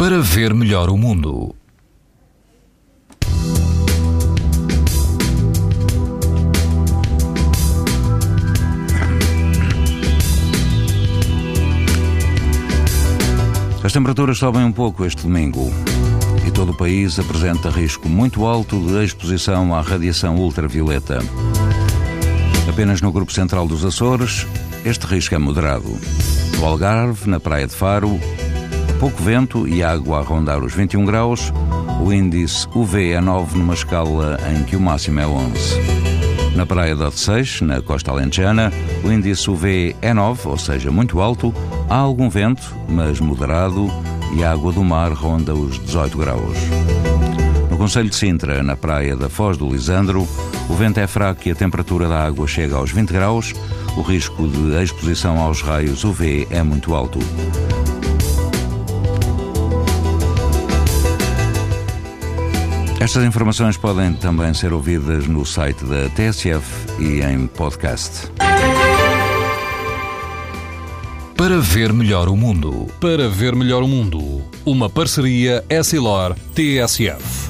para ver melhor o mundo. As temperaturas sobem um pouco este domingo e todo o país apresenta risco muito alto de exposição à radiação ultravioleta. Apenas no grupo central dos Açores, este risco é moderado. No Algarve, na Praia de Faro, pouco vento e água a rondar os 21 graus, o índice UV é 9 numa escala em que o máximo é 11. Na Praia de Odeceixe, na costa alentejana, o índice UV é 9, ou seja, muito alto, há algum vento, mas moderado, e a água do mar ronda os 18 graus. No Conselho de Sintra, na praia da Foz do Lisandro, o vento é fraco e a temperatura da água chega aos 20 graus, o risco de exposição aos raios UV é muito alto. Estas informações podem também ser ouvidas no site da TSF e em podcast. Para ver melhor o mundo. Para ver melhor o mundo. Uma parceria Essilor-TSF.